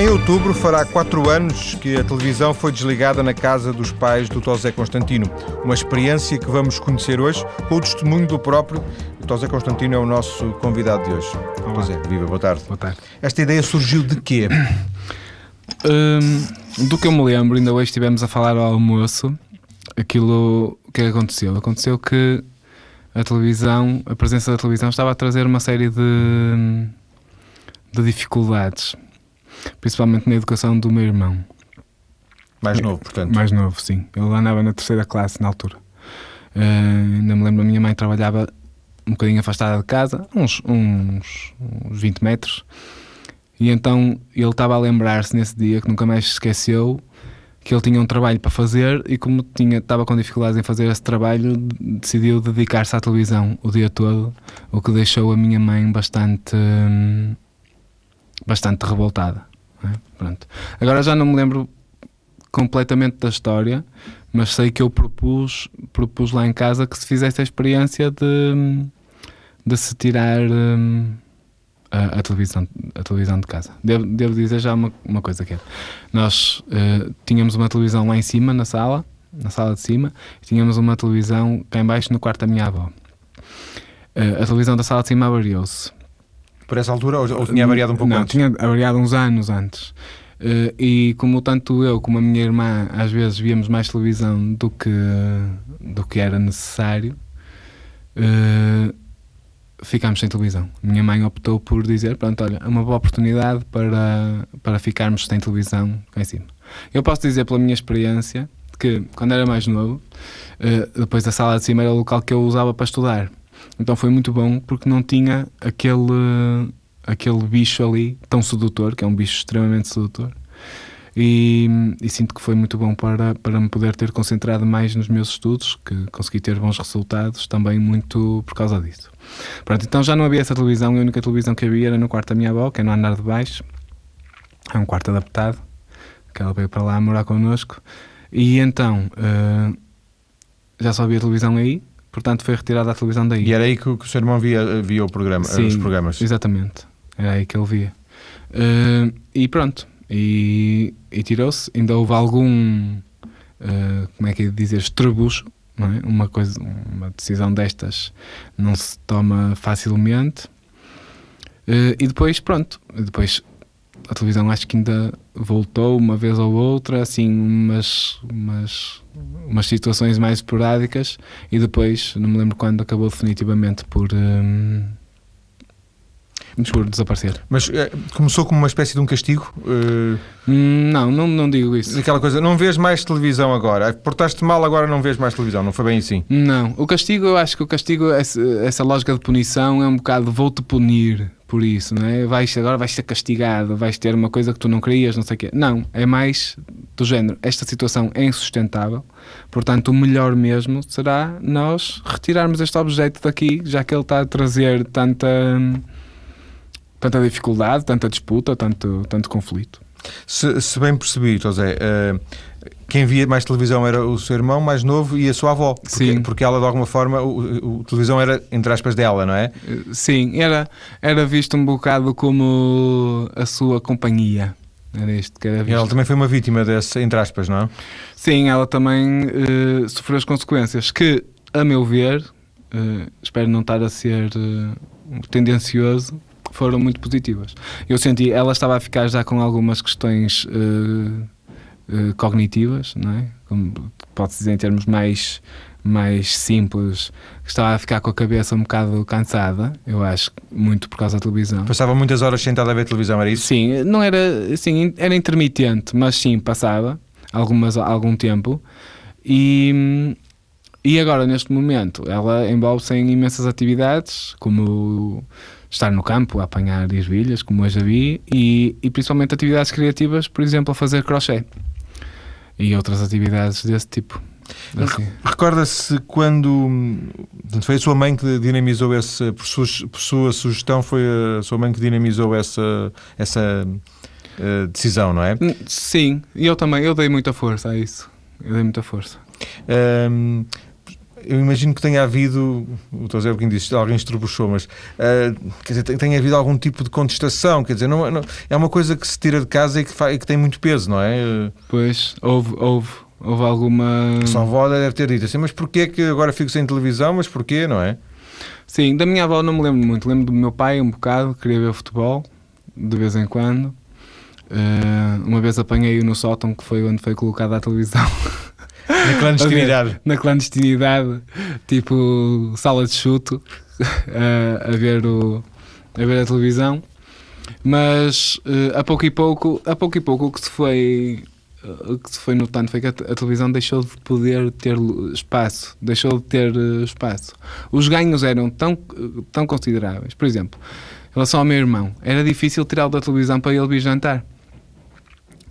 Em outubro fará quatro anos que a televisão foi desligada na casa dos pais do Tosé Constantino. Uma experiência que vamos conhecer hoje com o testemunho do próprio. O Tosé Constantino é o nosso convidado de hoje. Olá. Tosé, viva, boa tarde. Boa tarde. Esta ideia surgiu de quê? Hum, do que eu me lembro, ainda hoje estivemos a falar ao almoço, aquilo é que aconteceu? Aconteceu que a televisão, a presença da televisão estava a trazer uma série de, de dificuldades, principalmente na educação do meu irmão. Mais novo, portanto. Mais novo, sim. Ele andava na terceira classe na altura. Uh, ainda me lembro, a minha mãe trabalhava um bocadinho afastada de casa, uns, uns, uns 20 metros, e então ele estava a lembrar-se nesse dia, que nunca mais se esqueceu, que ele tinha um trabalho para fazer e como tinha, estava com dificuldades em fazer esse trabalho, decidiu dedicar-se à televisão o dia todo, o que deixou a minha mãe bastante, hum, bastante revoltada. Não é? Pronto. Agora já não me lembro completamente da história, mas sei que eu propus, propus lá em casa que se fizesse a experiência de, de se tirar hum, a, a televisão, a televisão de casa. Devo, devo dizer já uma, uma coisa que é. Nós eh, tínhamos uma televisão lá em cima, na sala, na sala de cima, e tínhamos uma televisão cá em baixo no quarto da minha avó. Eh, a televisão da sala de cima avariou-se. Por essa altura, ou, ou tinha variado um pouco Não, antes? tinha variado uns anos antes. Eh, e como tanto eu como a minha irmã às vezes víamos mais televisão do que, do que era necessário, eh, ficámos sem televisão. Minha mãe optou por dizer: Pronto, olha, é uma boa oportunidade para, para ficarmos sem televisão cá em cima. Eu posso dizer pela minha experiência que quando era mais novo, eh, depois da sala de cima era o local que eu usava para estudar. Então foi muito bom porque não tinha aquele, aquele bicho ali tão sedutor, que é um bicho extremamente sedutor. E, e sinto que foi muito bom para, para me poder ter concentrado mais nos meus estudos, que consegui ter bons resultados também muito por causa disso. Pronto, então já não havia essa televisão, a única televisão que havia era no quarto da minha avó, que é no andar de baixo, é um quarto adaptado, que ela veio para lá morar connosco, e então eh, já só havia televisão aí, portanto foi retirada a televisão daí. E era aí que, o- que o seu irmão via, via o programa, Sim, os programas. Exatamente, era aí que ele via. Eh, e pronto, e, e tirou-se. Ainda houve algum, eh, como é que é de dizer, estrebucho, é? Uma, coisa, uma decisão destas não se toma facilmente. Eh, e depois, pronto, depois a televisão acho que ainda voltou uma vez ou outra, assim, umas, umas, umas situações mais esporádicas, e depois, não me lembro quando, acabou definitivamente por, hum, por desaparecer. Mas eh, começou como uma espécie de um castigo? Hum, Não, não, não digo isso. aquela coisa, não vês mais televisão agora. Portaste mal, agora não vês mais televisão. Não foi bem assim. Não, o castigo, eu acho que o castigo, essa, essa lógica de punição é um bocado vou-te punir por isso, não é? Vais, agora vais ser castigado, vais ter uma coisa que tu não querias, não sei o quê. Não, é mais do género, esta situação é insustentável, portanto o melhor mesmo será nós retirarmos este objeto daqui, já que ele está a trazer tanta, tanta dificuldade, tanta disputa, tanto, tanto conflito. Se, se bem percebi, José, eh, quem via mais televisão era o seu irmão mais novo e a sua avó. Porque, Sim. porque ela, de alguma forma, o, televisão era, entre aspas, dela, não é? Eh, Sim, era, era visto um bocado como a sua companhia. Era isto que era visto. ela também foi uma vítima desse, entre aspas, não é? Sim, ela também eh, sofreu as consequências que, a meu ver, eh, espero não estar a ser tendencioso, foram muito positivas. Eu senti, ela estava a ficar já com algumas questões eh, eh, cognitivas, não é? Como pode-se dizer em termos mais, mais simples, estava a ficar com a cabeça um bocado cansada, eu acho, muito por causa da televisão. Passava muitas horas sentada a ver televisão, era isso? Sim, não era, assim, era intermitente, mas sim, passava algumas, algum tempo. E, e agora, neste momento, ela envolve-se em imensas atividades, como estar no campo, a apanhar ervilhas, como hoje vi, e, e principalmente atividades criativas, por exemplo, a fazer crochê. E outras atividades desse tipo. Assim. Recorda-se quando portanto, foi a sua mãe que dinamizou esse, por sua, por sua sugestão, foi a sua mãe que dinamizou essa, essa eh, decisão, não é? Hum, Sim, e eu também, eu dei muita força a isso. Eu dei muita força. Ahm, eu imagino que tenha havido, o Dr. Zé Boquinho disse, alguém estrebuchou, mas uh, quer dizer, tenha havido algum tipo de contestação, quer dizer, não, não, é uma coisa que se tira de casa e que, faz, e que tem muito peso, não é? Pois, houve, houve, houve alguma... A sua avó deve ter dito assim, mas porquê que agora fico sem televisão, mas porquê, não é? Sim, da minha avó não me lembro muito, lembro do meu pai um bocado, queria ver futebol, de vez em quando. Uh, uma vez apanhei-o no sótão, que foi onde foi colocada a televisão. Na clandestinidade. na clandestinidade, tipo sala de chuto, a, a, ver, o, a ver a televisão. Mas uh, a pouco e pouco, a pouco e pouco o que se foi o que se foi notando foi que a, a, televisão deixou de poder ter espaço, deixou de ter uh, espaço. Os ganhos eram tão, tão consideráveis. Por exemplo, em relação ao meu irmão, era difícil tirá-lo da televisão para ele vir jantar.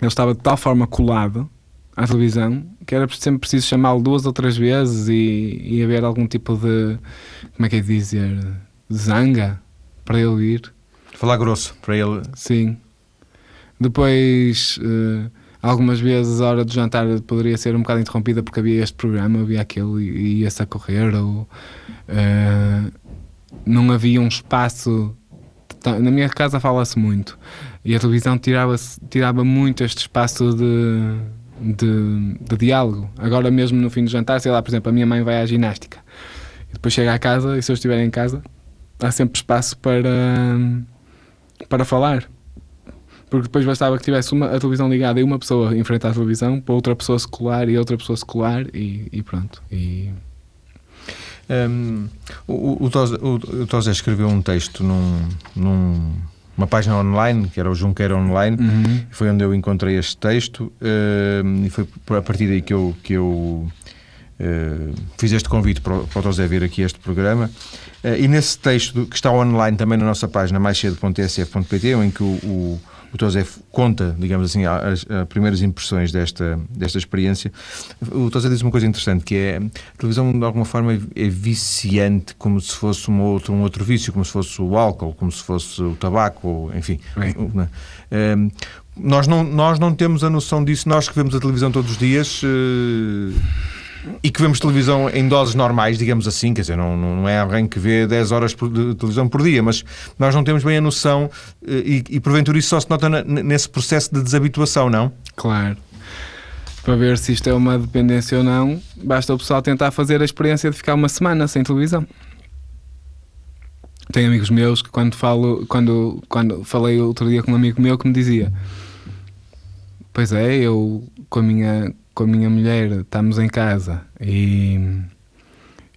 Ele estava de tal forma colado à televisão que era sempre preciso chamá-lo duas ou três vezes e, e haver algum tipo de, como é que é dizer, zanga para ele ir. Falar grosso para ele. Sim. Depois, uh, algumas vezes a hora do jantar poderia ser um bocado interrompida porque havia este programa, havia aquele e ia-se a correr ou uh, não havia um espaço. Na minha casa fala-se muito e a televisão tirava, tirava muito este espaço de de, de, diálogo. Agora mesmo no fim do jantar, sei lá, por exemplo, a minha mãe vai à ginástica e depois chega à casa e se eu estiver em casa há sempre espaço para, para falar. Porque depois bastava que tivesse uma, a televisão ligada e uma pessoa em frente à televisão para outra pessoa secular e outra pessoa secular e, e pronto. E... Um, o, o, o, escreveu um texto num, num uma página online, que era o Junqueira Online, uhum. foi onde eu encontrei este texto uh, e foi a partir daí que eu, que eu uh, fiz este convite para, para o José vir aqui a este programa. Uh, e nesse texto, que está online também na nossa página maiscedo.tsf.pt, em que o, o o Tosé conta, digamos assim, as, as, primeiras impressões desta, desta experiência. O Tosé diz uma coisa interessante, que é a televisão de alguma forma é viciante, como se fosse um outro, um outro vício, como se fosse o álcool, como se fosse o tabaco, enfim. É? nós, não, nós não temos a noção disso, nós que vemos a televisão todos os dias... Uh, e que vemos televisão em doses normais, digamos assim, quer dizer, não, não é alguém que vê 10 horas de televisão por dia, mas nós não temos bem a noção eh, e, e porventura isso só se nota nesse processo de desabituação, não? Claro. Para ver se isto é uma dependência ou não, basta o pessoal tentar fazer a experiência de ficar uma semana sem televisão. Tenho amigos meus que quando falo, quando, quando falei outro dia com um amigo meu que me dizia Pois é, eu com a minha com a minha mulher estamos em casa e,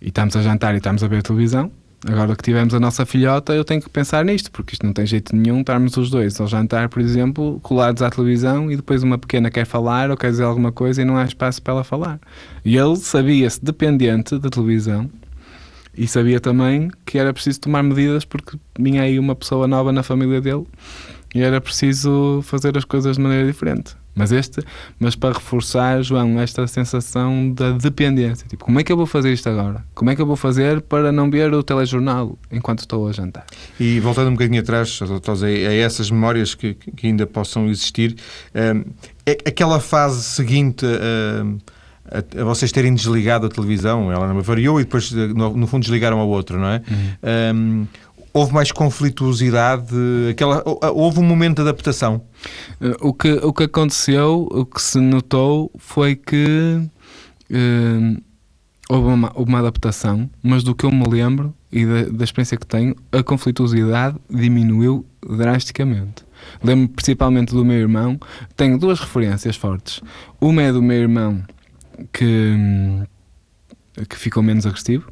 e estamos a jantar e estamos a ver televisão. Agora que tivemos a nossa filhota, eu tenho que pensar nisto, porque isto não tem jeito nenhum estarmos os dois ao jantar, por exemplo, colados à televisão e depois uma pequena quer falar ou quer dizer alguma coisa e não há espaço para ela falar. E ele sabia-se dependente da televisão e sabia também que era preciso tomar medidas porque vinha aí uma pessoa nova na família dele e era preciso fazer as coisas de maneira diferente. Mas este, mas para reforçar, João, esta sensação da dependência. Tipo, como é que eu vou fazer isto agora? Como é que eu vou fazer para não ver o telejornal enquanto estou a jantar? E voltando um bocadinho atrás, a, a essas memórias que, que ainda possam existir, hum, é aquela fase seguinte hum, a, vocês terem desligado a televisão, ela variou e depois, no, no fundo, desligaram a outra, não é? Uhum. Um, houve mais conflituosidade? Aquela, houve um momento de adaptação? Eh, o que, o que aconteceu, o que se notou foi que uh, houve, uma, uma adaptação, mas do que eu me lembro e da, da experiência que tenho, a conflituosidade diminuiu drasticamente. Lembro principalmente do meu irmão. Tenho duas referências fortes. Uma é do meu irmão que, que ficou menos agressivo.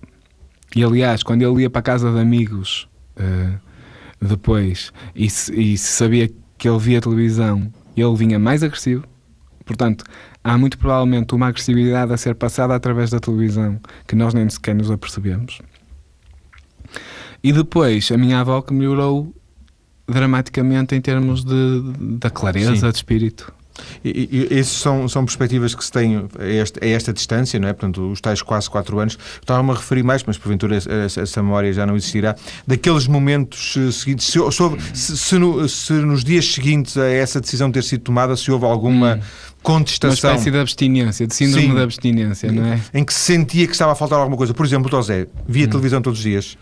E aliás, quando ele ia para a casa de amigos uh, depois e se, e se sabia que ele via televisão, ele vinha mais agressivo. Portanto, há muito provavelmente uma agressividade a ser passada através da televisão que nós nem sequer nos apercebemos. E depois, a minha avó que melhorou dramaticamente em termos de, da clareza Sim. de espírito. E, e, esses são, são perspectivas que se têm a esta, a esta distância, não é? Portanto, os tais quase 4 anos. Estava-me a referir mais, mas porventura essa, essa, memória já não existirá, daqueles momentos eh, seguintes. Se, se, se, no, se, nos dias seguintes a essa decisão ter sido tomada, se houve alguma. Hum contestação. Uma espécie de abstinência, de síndrome Sim, de abstinência, não é? Em que se sentia que estava a faltar alguma coisa. Por exemplo, o Tosé via hum. televisão todos os dias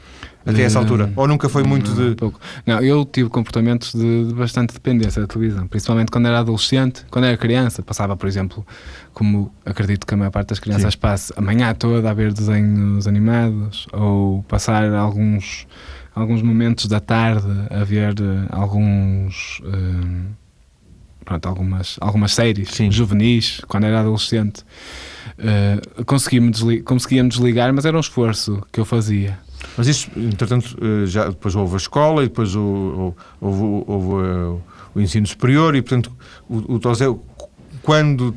até essa altura? Ou nunca foi muito de. Pouco. Não, eu tive comportamentos de, de, bastante dependência da televisão, principalmente quando era adolescente, quando era criança. Passava, por exemplo, como acredito que a maior parte das crianças Sim. passa a manhã toda a ver desenhos animados, ou passar alguns, alguns momentos da tarde a ver uh, alguns. Uh, pronto, algumas, algumas séries Sim. juvenis, quando era adolescente. Uh, conseguia-me desligar, conseguia desligar, mas era um esforço que eu fazia. Mas isso, entretanto, eh, já depois houve a escola e depois houve, houve, houve eh, o ensino superior e, portanto, o, o Tosé, quando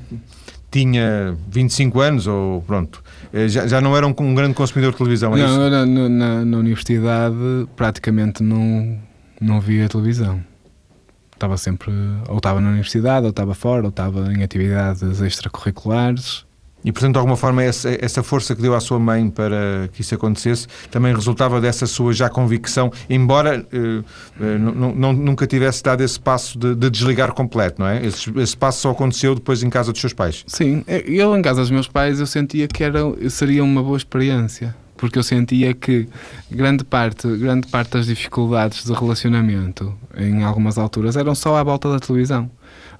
tinha 25 anos ou pronto, eh, já, já não era um, um grande consumidor de televisão, é não, isso? Na, na, na universidade praticamente não, não via televisão estava sempre, ou estava na universidade, ou estava fora, ou estava em atividades extracurriculares. E, portanto, de alguma forma, essa, essa força que deu à sua mãe para que isso acontecesse também resultava dessa sua já convicção, embora eh, eh nunca tivesse dado esse passo de, de desligar completo, não é? Esse, esse, passo só aconteceu depois em casa dos seus pais. Sim, eu em casa dos meus pais eu sentia que era, seria uma boa experiência porque eu sentia que grande parte, grande parte das dificuldades de relacionamento em algumas alturas eram só à volta da televisão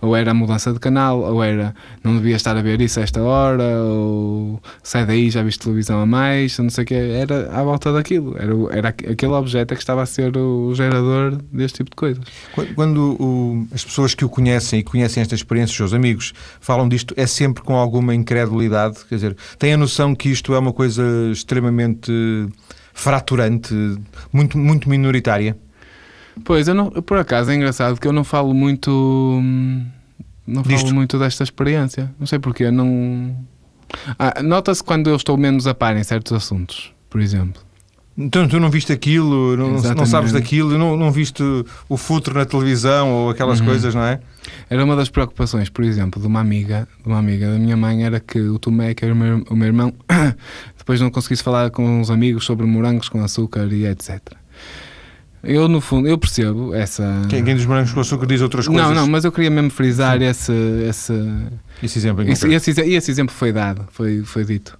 ou era a mudança de canal, ou era não devia estar a ver isso a esta hora, ou sai daí, já viste televisão a mais, não sei o que, era à volta daquilo, era, era aquele objeto é que estava a ser o gerador deste tipo de coisas. Quando o, as pessoas que o conhecem e conhecem esta experiência, os seus amigos, falam disto, é sempre com alguma incredulidade, quer dizer, têm a noção que isto é uma coisa extremamente fraturante, muito, muito minoritária? Pois, eu não, por acaso é engraçado que eu não falo muito. Não falo Disto. muito desta experiência. Não sei porquê. Não. Ah, Nota-se quando eu estou menos a par em certos assuntos, por exemplo. Então tu não viste aquilo, não, não sabes daquilo, não, não viste o futuro na televisão ou aquelas uhum. coisas, não é? Era uma das preocupações, por exemplo, de uma amiga, de uma amiga da minha mãe, era que o Tomé, que era o meu, o meu irmão, depois não conseguisse falar com os amigos sobre morangos com açúcar e etc. Eu, no fundo, eu percebo essa. Quem, quem dos brancos com açúcar diz outras coisas? Não, não, mas eu queria mesmo frisar esse, esse. Esse exemplo, esse, esse, esse, exemplo foi dado, foi, foi dito.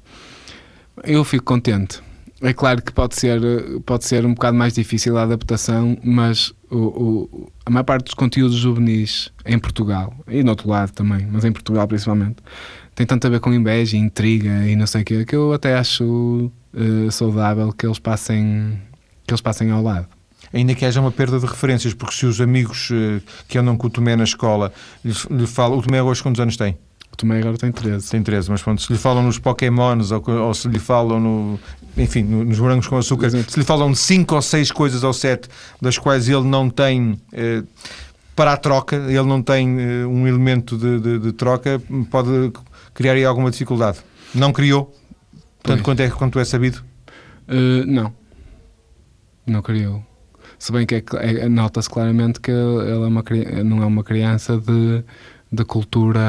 Eu fico contente. É claro que pode ser, pode ser um bocado mais difícil a adaptação, mas o, o, a maior parte dos conteúdos juvenis em Portugal, e no outro lado também, mas em Portugal principalmente, tem tanto a ver com inveja, intriga e não sei o quê, que eu até acho uh, saudável que eles passem que eles passem ao lado ainda que haja uma perda de referências, porque se os amigos uh, que andam com o Tomé na escola lhe, lhe falam. O Tomé hoje quantos anos tem? O Tomé agora tem 13. Tem 13, mas pronto, se lhe falam nos Pokémons ou, ou se lhe falam no, enfim, nos morangos com açúcar, Exato. se lhe falam de 5 ou 6 coisas ou 7 das quais ele não tem. Uh, para a troca, ele não tem uh, um elemento de, de, de, troca, pode criar aí alguma dificuldade. Não criou? Tanto quanto é, quanto é sabido? Uh, não. Não criou. Se bem que é, é, nota-se claramente que ela é uma, não é uma criança de, de cultura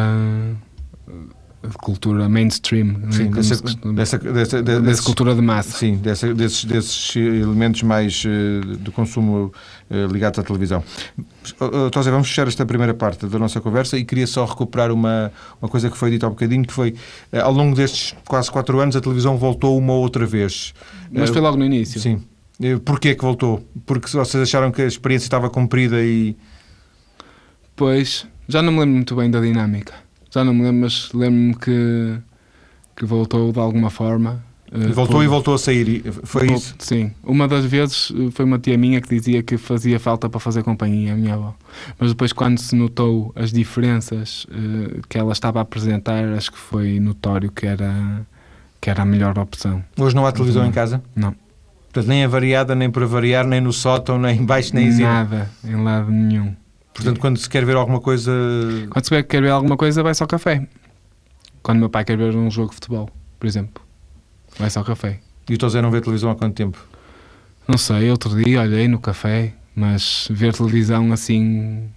de cultura mainstream, é? sim, dessa, dessa, dessa, dessa, cultura de massa. Sim, dessa, desses, desses elementos mais uh, de consumo uh, ligados à televisão. Uh, vamos fechar esta primeira parte da nossa conversa e queria só recuperar uma, uma coisa que foi dita há um bocadinho, que foi, uh, ao longo destes quase quatro anos, a televisão voltou uma outra vez. Mas foi logo no início. Sim. Porquê que voltou? Porque vocês acharam que a experiência estava cumprida e. Pois, já não me lembro muito bem da dinâmica. Já não me lembro, mas lembro-me que, que voltou de alguma forma. Eh, voltou por... e voltou a sair, foi isso? Sim. Uma das vezes eh, foi uma tia minha que dizia que fazia falta para fazer companhia, a minha avó. Mas depois, quando se notou as diferenças que ela estava a apresentar, acho que foi notório que era, que era a melhor opção. Hoje não há televisão em casa? Não. Portanto, nem a variada, nem para variar, nem no sótão, nem em baixo, nem em cima. Nada, em lado nenhum. Portanto, quando se quer ver alguma coisa. Quando se quer ver alguma coisa, vai só ao café. Quando meu pai quer ver um jogo de futebol, por exemplo, vai só ao café. E o Zé não vê televisão há quanto tempo? Não sei, outro dia olhei no café, mas ver televisão assim.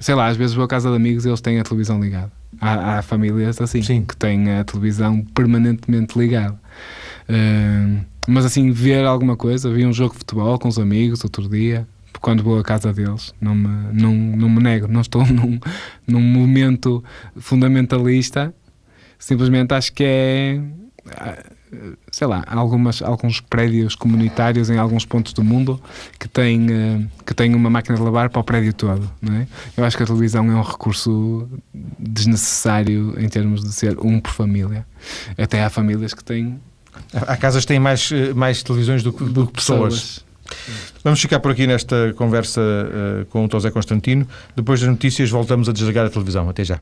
Sei lá, às vezes vou à casa de amigos e eles têm a televisão ligada. Há, há famílias assim Sim. que têm a televisão permanentemente ligada. Uh, mas assim, ver alguma coisa, vi um jogo de futebol com os amigos outro dia, quando vou à casa deles, não me, não, não me nego, não estou num, num momento fundamentalista, simplesmente acho que é sei lá, algumas, alguns prédios comunitários em alguns pontos do mundo que têm, uh, que têm uma máquina de lavar para o prédio todo. Não é? Eu acho que a televisão é um recurso desnecessário em termos de ser um por família. Até há famílias que têm. Há casas que têm mais, eh, mais televisões do, do, do que pessoas. pessoas. Vamos ficar por aqui nesta conversa uh, com o José Constantino. Depois das notícias, voltamos a desligar a televisão. Até já.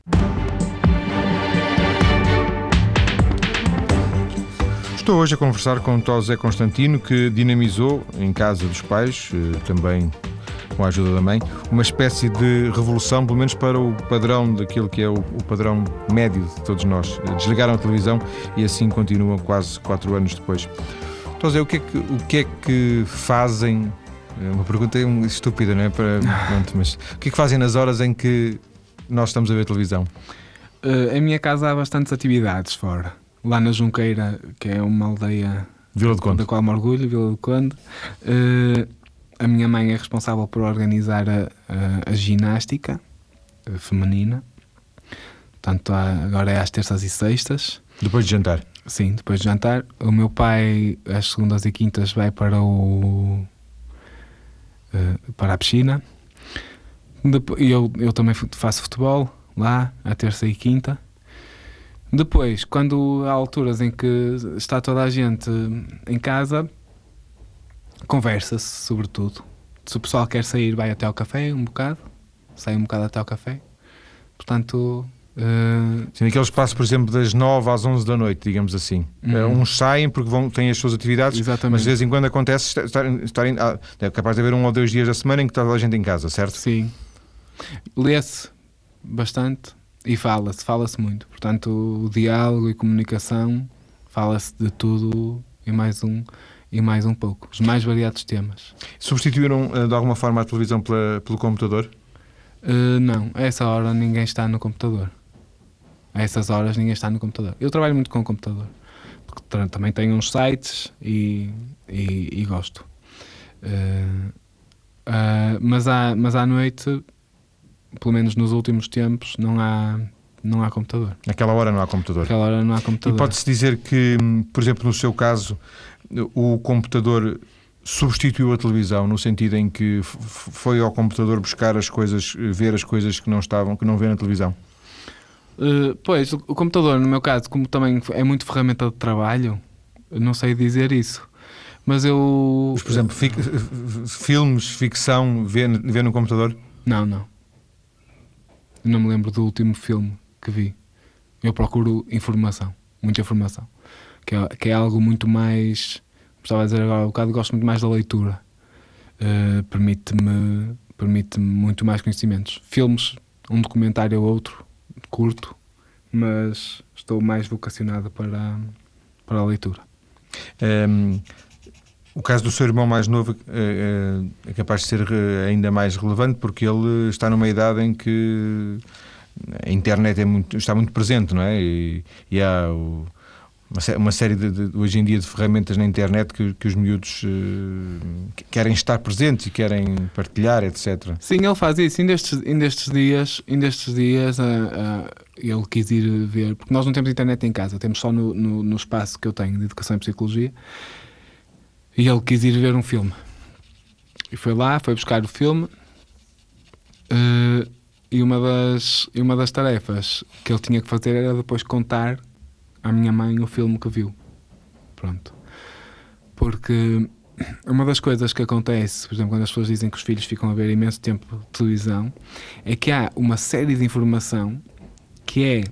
Estou hoje a conversar com Tosé Constantino, que dinamizou em casa dos pais, eh, também com a ajuda da mãe, uma espécie de revolução, pelo menos para o padrão daquilo que é o, o padrão médio de todos nós. Desligaram a televisão e assim continuam quase quatro anos depois. Tosé, o que é que, o que, é que fazem? É uma pergunta estúpida, não é? Para, pronto, mas o que é que fazem nas horas em que nós estamos a ver televisão? Uh, em minha casa há bastantes atividades fora lá na Junqueira, que é uma aldeia Vila de Conde. da qual me orgulho, Vila de Conde. Uh, a minha mãe é responsável por organizar a, a, a ginástica a feminina. Portanto, agora é às terças e sextas. Depois de jantar? Sim, depois de jantar. O meu pai, às segundas e quintas, vai para o. Uh, para a piscina. Eu, eu também faço futebol lá, à terça e quinta. Depois, quando há alturas em que está toda a gente em casa, conversa-se sobretudo. Se o pessoal quer sair, vai até ao café um bocado, sai um bocado até ao café. Portanto. Uh... Sim, naquele espaço, por exemplo, das 9 às 11 da noite, digamos assim. Uhum. Uns saem porque vão, têm as suas atividades, Exatamente. mas de vez em quando acontece estarem. estarem ah, é capaz de haver um ou dois dias da semana em que está a gente em casa, certo? Sim. Lê-se bastante e fala-se, fala-se muito. Portanto, o diálogo e comunicação fala-se de tudo e mais um e mais um pouco. Os mais variados temas. Substituíram eh, de alguma forma a televisão pela, pelo computador? Uh, não, a essa hora ninguém está no computador. A essas horas ninguém está no computador. Eu trabalho muito com o computador. Porque também tenho uns sites e, e, e gosto. Uh, uh, mas, à, mas à noite pelo menos nos últimos tempos, não há, não há computador. Naquela hora não há computador. Naquela hora não há computador. E pode-se dizer que, por exemplo, no seu caso, o computador substituiu a televisão no sentido em que foi ao computador buscar as coisas, ver as coisas que não estavam, que não vê na televisão? Uh, pois, o, computador, no meu caso, como também é muito ferramenta de trabalho, não sei dizer isso. Mas eu. Mas, por exemplo, fic, filmes, ficção, vê, vê no computador? Não, não. Não me lembro do último filme que vi. Eu procuro informação, muita informação. Que é, que é algo muito mais. Estava a dizer agora um bocado, gosto muito mais da leitura. Uh, permite-me permite muito mais conhecimentos. Filmes, um documentário ou outro, curto, mas estou mais vocacionado para, para a leitura. Um, ehm, o caso do seu irmão mais novo é, é, capaz de ser eh, ainda mais relevante porque ele está numa idade em que a internet é muito, está muito presente, não é? E, e há o, uma, uma, série de, de, hoje em dia de ferramentas na internet que, que os miúdos uh, querem estar presentes e querem partilhar, etc. Sim, ele faz isso. Ainda estes, dias, ainda dias uh, uh, ele quis ir ver, porque nós não temos internet em casa, temos só no, no, no espaço que eu tenho de Educação e Psicologia. E ele quis ir ver um filme. E foi lá, foi buscar o filme. Uh, e uma das, e uma das tarefas que ele tinha que fazer era depois contar à minha mãe o filme que viu. Pronto. Porque uma das coisas que acontece, por exemplo, quando as pessoas dizem que os filhos ficam a ver imenso tempo de televisão, é que há uma série de informação que é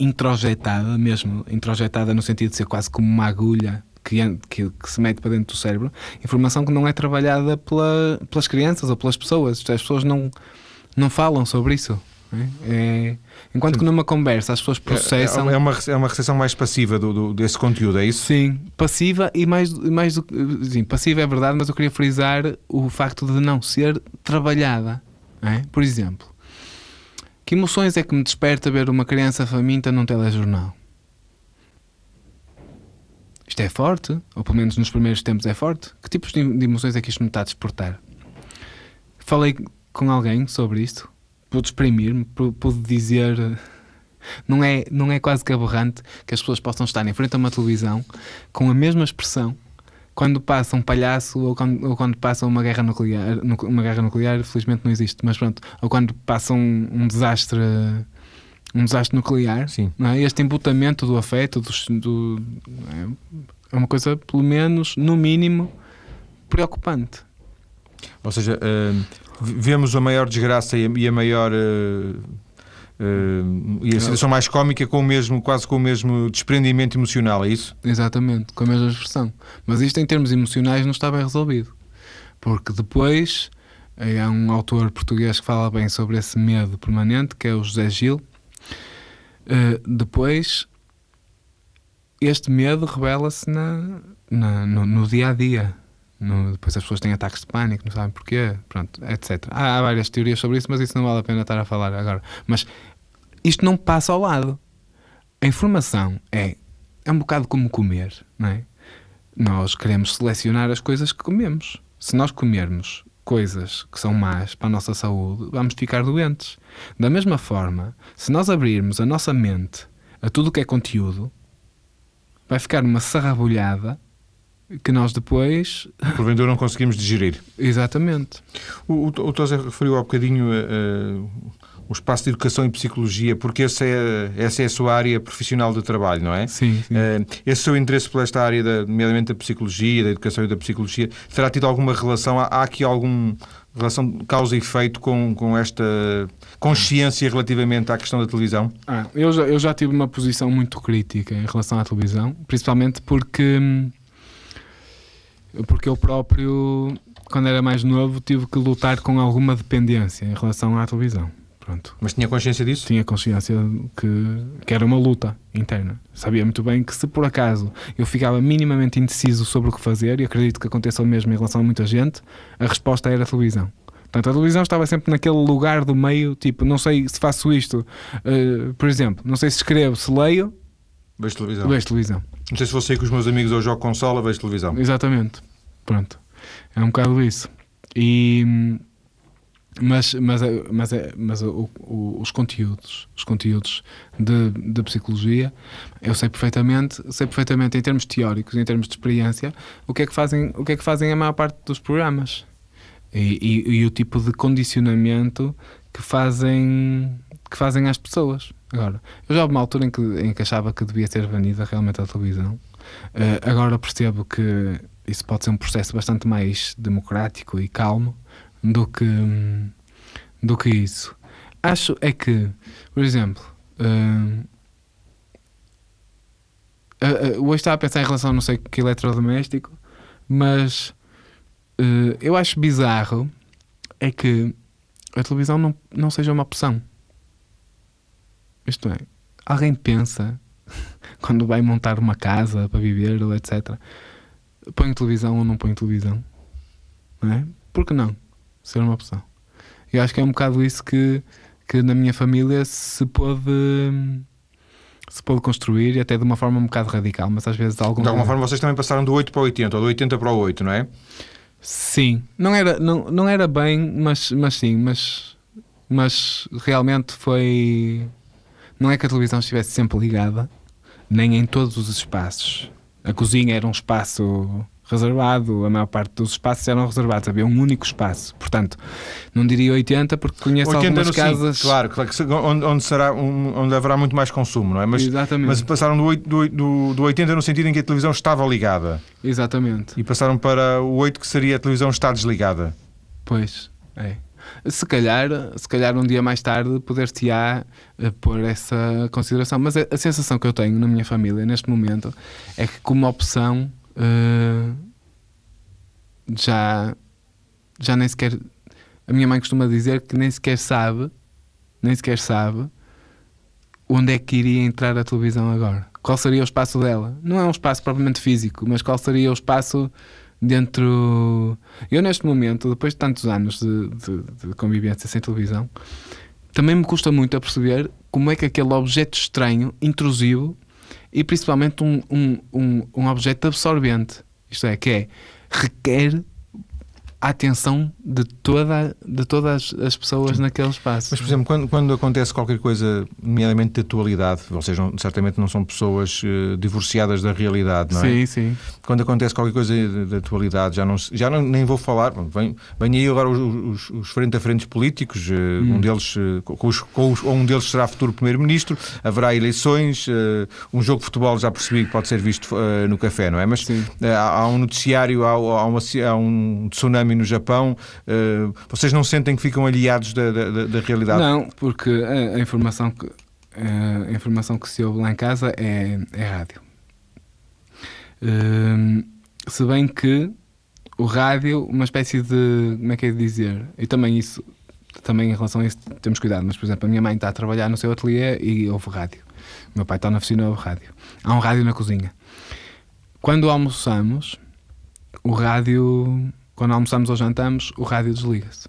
introjetada, mesmo introjetada no sentido de ser quase como uma agulha que, que, se mete para dentro do cérebro, informação que não é trabalhada pela, pelas crianças ou pelas pessoas. As pessoas não, não falam sobre isso. É, é enquanto Sim. que numa conversa as pessoas processam. É, é, uma, é uma recepção mais passiva do, do, desse conteúdo, é isso? Sim, passiva e mais, mais do sim, passiva é verdade, mas eu queria frisar o facto de não ser trabalhada. É? Por exemplo, que emoções é que me desperta ver uma criança faminta num telejornal? Isto é forte, ou pelo menos nos primeiros tempos é forte. Que tipos de emoções é que isto me está a despertar? Falei com alguém sobre isto, pude exprimir-me, pude dizer. Não é, não é quase que aberrante que as pessoas possam estar em frente a uma televisão com a mesma expressão quando passa um palhaço ou quando, ou quando passa uma guerra nuclear, uma guerra nuclear, felizmente não existe, mas pronto, ou quando passa um, um desastre um desastre nuclear, Sim. É? este embutamento do afeto do, é? é uma coisa, pelo menos, no mínimo, preocupante. Ou seja, uh, vemos a maior desgraça e a, e a maior uh, Uh, e a situação mais cómica com o mesmo, quase com o mesmo desprendimento emocional, é isso? Exatamente, com a mesma expressão. Mas isto em termos emocionais não está bem resolvido. Porque depois eh, há um autor português que fala bem sobre esse medo permanente, que é o José Gil. Uh, depois este medo revela-se na, na, no, no dia a dia. No, depois as pessoas têm ataques de pânico, não sabem porquê, pronto, etc. Há, há, várias teorias sobre isso, mas isso não vale a pena estar a falar agora. Mas isto não passa ao lado. A informação é, é um bocado como comer, não é? Nós queremos selecionar as coisas que comemos. Se nós comermos coisas que são más para a nossa saúde, vamos ficar doentes. Da mesma forma, se nós abrirmos a nossa mente a tudo o que é conteúdo, vai ficar uma sarrabulhada que nós depois. Porventura não conseguimos digerir. Exatamente. O, o, o referiu há bocadinho uh, o espaço de educação e psicologia, porque essa é, essa é a sua área profissional de trabalho, não é? Sim. sim. Uh, esse seu interesse por esta área, da, nomeadamente da psicologia, da educação e da psicologia, terá tido alguma relação? Há, há aqui alguma relação de causa e efeito com, com esta consciência relativamente à questão da televisão? Ah, eu, já, eu já tive uma posição muito crítica em relação à televisão, principalmente porque. Hum, porque eu próprio, quando era mais novo, tive que lutar com alguma dependência em relação à televisão. Pronto. Mas tinha consciência disso? Tinha consciência que, que era uma luta interna. Sabia muito bem que se por acaso eu ficava minimamente indeciso sobre o que fazer, e acredito que aconteça o mesmo em relação a muita gente, a resposta era a televisão. Portanto, a televisão estava sempre naquele lugar do meio, tipo, não sei se faço isto, uh, por exemplo, não sei se escrevo, se leio, vejo televisão. Vejo televisão. Não sei se vou sair com os meus amigos ou jogo consola, vejo televisão. Exatamente. Pronto. É um bocado isso. E, mas, mas, mas, mas o, o, os conteúdos, os conteúdos de, de psicologia, eu sei perfeitamente, sei perfeitamente em termos teóricos, em termos de experiência, o que é que fazem, o que é que fazem a maior parte dos programas. E, e, e o tipo de condicionamento que fazem que fazem às pessoas. Agora, eu já houve uma altura em que, em que achava que devia ser banida realmente a televisão. Uh, agora percebo que isso pode ser um processo bastante mais democrático e calmo do que, do que isso. Acho é que, por exemplo, uh, uh, hoje estava a pensar em relação não sei que eletrodoméstico, mas eu acho bizarro é que a televisão não, não seja uma opção. Isto é, alguém pensa quando vai montar uma casa para viver ou etc. Põe televisão ou não põe televisão? Não é? Por que não? Ser uma opção. Eu acho que é um bocado isso que, que na minha família se pode se pode construir e até de uma forma um bocado radical, mas às vezes algum De alguma forma vocês também passaram do 8 para o 80 ou do 80 para o 8, não é? Sim, não era, não, não era bem, mas, mas sim, mas, mas realmente foi não é que a televisão estivesse sempre ligada, nem em todos os espaços. A cozinha era um espaço reservado, a maior parte dos espaços eram reservados, havia um único espaço. Portanto, não diria 80 porque conheço 80 algumas casas. Sim, claro, claro onde, onde, será, onde haverá muito mais consumo, não é? Mas, Exatamente. mas passaram do, do, do, do 80 no sentido em que a televisão estava ligada. Exatamente. E passaram para o 8 que seria a televisão estar desligada. Pois, é se calhar, se calhar um dia mais tarde poder-te-á uh, pôr essa consideração. Mas a, a, sensação que eu tenho na minha família neste momento é que como opção uh, já, já nem sequer a minha mãe costuma dizer que nem sequer sabe nem sequer sabe onde é que iria entrar a televisão agora. Qual seria o espaço dela? Não é um espaço propriamente físico, mas qual seria o espaço dentro. Eu, neste momento, depois de tantos anos de, de, de, convivência sem televisão, também me custa muito a perceber como é que aquele objeto estranho, intrusivo e principalmente um, um, um, um objeto absorvente, isto é, que é, requer a atenção de, toda, de todas as pessoas naquele espaço. Mas, por exemplo, quando, quando acontece qualquer coisa, nomeadamente de atualidade, vocês não, certamente não são pessoas uh, divorciadas da realidade, não é? Sim, sim. Quando acontece qualquer coisa de, atualidade, já, não, já não, nem vou falar, vem, vem aí agora os, os, os frente a frentes políticos, uh, hum. um deles, uh, com os, com os, ou um deles será futuro Primeiro-Ministro, haverá eleições, um jogo de futebol já percebi que pode ser visto no café, não é? Mas há, há, um noticiário, há, há, uma, há um tsunami no Japão, uh, vocês não sentem que ficam aliados da, da, da realidade? Não, porque a, a informação que, a informação que se ouve lá em casa é, é rádio. Uh, se bem que o rádio, uma espécie de. Como é que é de dizer? E também isso, também em relação a isso, temos cuidado. Mas, por exemplo, a minha mãe está a trabalhar no seu ateliê e ouve rádio. O meu pai está na oficina e ouve rádio. Há um rádio na cozinha. Quando almoçamos, o rádio quando almoçamos ou jantamos, o rádio desliga-se.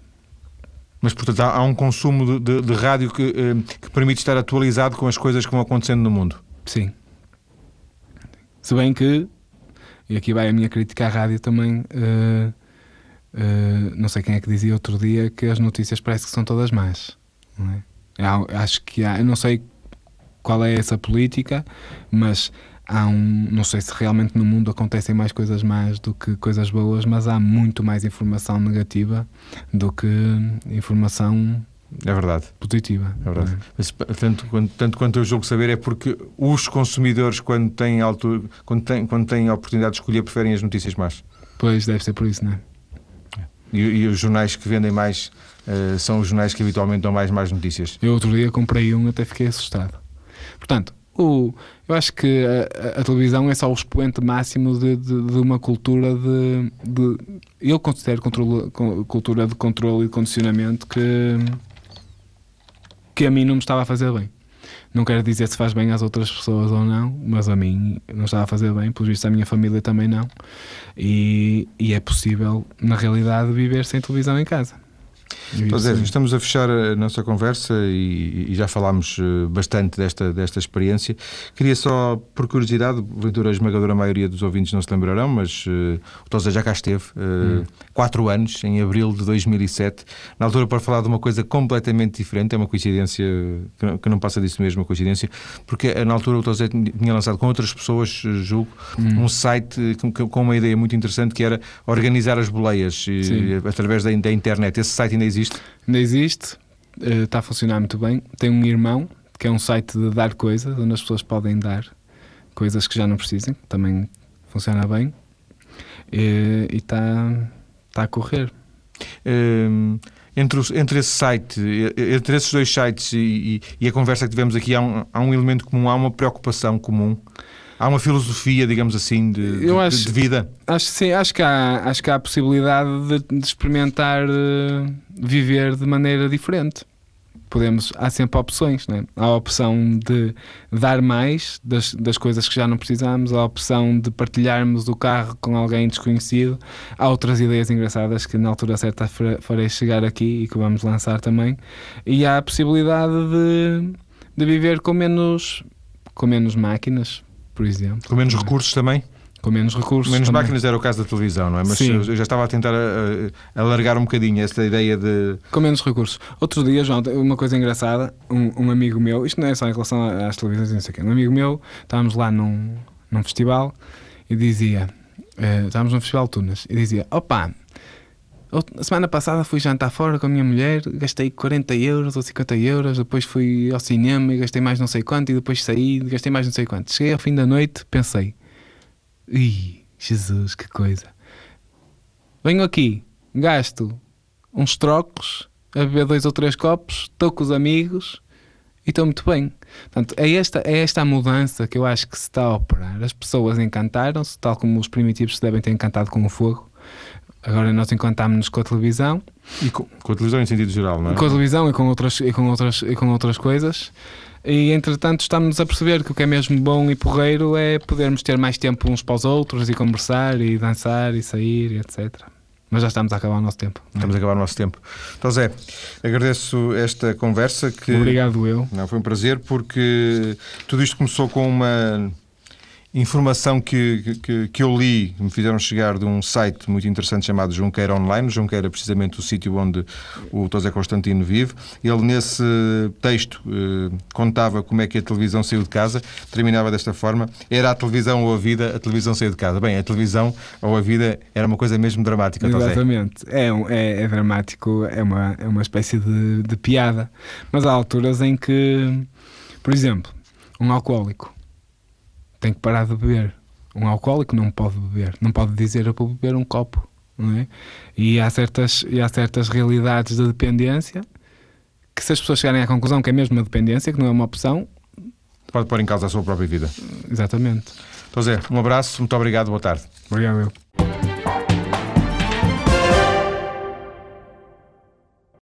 Mas, portanto, há, um consumo de, de, de rádio que, eh, que, permite estar atualizado com as coisas que vão acontecendo no mundo. Sim. Se bem que, e aqui vai a minha crítica à rádio também, uh, uh, não sei quem é que dizia outro dia que as notícias parece que são todas más. Não é? acho que há, eu não sei qual é essa política, mas há um. Não sei se realmente no mundo acontecem mais coisas más do que coisas boas, mas há muito mais informação negativa do que informação. É verdade. Positiva. É verdade. É? Mas, tanto, quanto, tanto quanto eu julgo saber, é porque os consumidores, quando têm, altura, quando, têm, quando têm a oportunidade de escolher, preferem as notícias más. Pois, deve ser por isso, não é? E, e os jornais que vendem mais uh, são os jornais que habitualmente dão mais más notícias. Eu outro dia comprei um, até fiquei assustado. Portanto, o, eu acho que a, a, televisão é só o expoente máximo de, de, de uma cultura de, de, Eu considero controle, cultura de controle e condicionamento que, que a mim não me estava a fazer bem. Não quero dizer se faz bem às outras pessoas ou não, mas a mim não estava a fazer bem, por visto a minha família também não. E, e é possível, na realidade, viver sem televisão em casa. Pois estamos a fechar a nossa conversa e, e, já falámos eh, bastante desta, desta experiência. Queria só, por curiosidade, porventura a esmagadora maioria dos ouvintes não se lembrarão, mas uh, o Tosa já cá esteve, uh, hum. quatro anos, em abril de 2007, na altura para falar de uma coisa completamente diferente, é uma coincidência que não, que não passa disso mesmo, uma coincidência, porque na altura o Tosa tinha lançado com outras pessoas, julgo, hum. um site com, com, uma ideia muito interessante que era organizar as boleias através da, da internet. Esse site ainda existe? Ainda existe, uh, está a funcionar muito bem. Tem um irmão, que é um site de dar coisas, onde as pessoas podem dar coisas que já não precisem, também funciona bem. Uh, e está, está a correr. Um, entre, entre esse site, entre esses dois sites e, e, e a conversa que tivemos aqui, há um, há um elemento comum, há uma preocupação comum há uma filosofia, digamos assim, de, de, acho, de vida? Acho, sim, acho que há, acho que há a possibilidade de, de experimentar uh, viver de maneira diferente. Podemos, há sempre opções, né? há a opção de dar mais das, das coisas que já não precisamos, há a opção de partilharmos o carro com alguém desconhecido, há outras ideias engraçadas que na altura certa farei chegar aqui e que vamos lançar também, e há a possibilidade de, de viver com menos, com menos máquinas, por exemplo. Com menos recursos também? Com menos recursos. Menos também. máquinas era o caso da televisão, não é? Mas Sim. eu já estava a tentar eh, eh, alargar um bocadinho essa ideia de. Com menos recursos. Outro dia, João, uma coisa engraçada, um, um amigo meu, isto não é só em relação às televisões, não sei o quê, um amigo meu, estávamos lá num, num festival e dizia, uh, estávamos num festival de Tunas, e dizia: opa, a semana passada fui jantar fora com a minha mulher, gastei 40 euros ou 50 euros, depois fui ao cinema e gastei mais não sei quanto, e depois saí gastei mais não sei quanto. Cheguei ao fim da noite, pensei: Ih, Jesus, que coisa! Venho aqui, gasto uns trocos, a beber dois ou três copos, estou com os amigos e estou muito bem. Portanto, é esta, é esta a mudança que eu acho que se está a operar. As pessoas encantaram-se, tal como os primitivos se devem ter encantado com o fogo Agora nós encantámos-nos com a televisão E com, com, a televisão em sentido geral, não é? Com a televisão e com outras, e com outras, e com outras coisas. E entretanto estamos a perceber que o que é mesmo bom e porreiro é podermos ter mais tempo uns para os outros e conversar e dançar e sair e etc. Mas já estamos a acabar o nosso tempo. É? Estamos a acabar o nosso tempo. Então, Zé, agradeço esta conversa. Que, Obrigado, eu. Não, foi um prazer porque tudo isto começou com uma informação que, que, que, eu li, me fizeram chegar de um site muito interessante chamado Junqueira Online. Junqueira é precisamente o sítio onde o Tosé Constantino vive. Ele, nesse texto, eh, contava como é que a televisão saiu de casa. Terminava desta forma: era a televisão ou a vida, a televisão saiu de casa. Bem, a televisão ou a vida era uma coisa mesmo dramática. Exatamente. É, é, é, dramático, é uma, é uma espécie de, de piada. Mas há alturas em que, por exemplo, um alcoólico tem que parar de beber. Um alcoólico não pode beber, não pode dizer eu vou beber um copo. Não é? E há certas, e há certas realidades da dependência que, se as pessoas chegarem à conclusão que é mesmo uma dependência, que não é uma opção, pode pôr em causa a sua própria vida. Exatamente. Então, Zé, um abraço, muito obrigado, boa tarde. Obrigado, eu.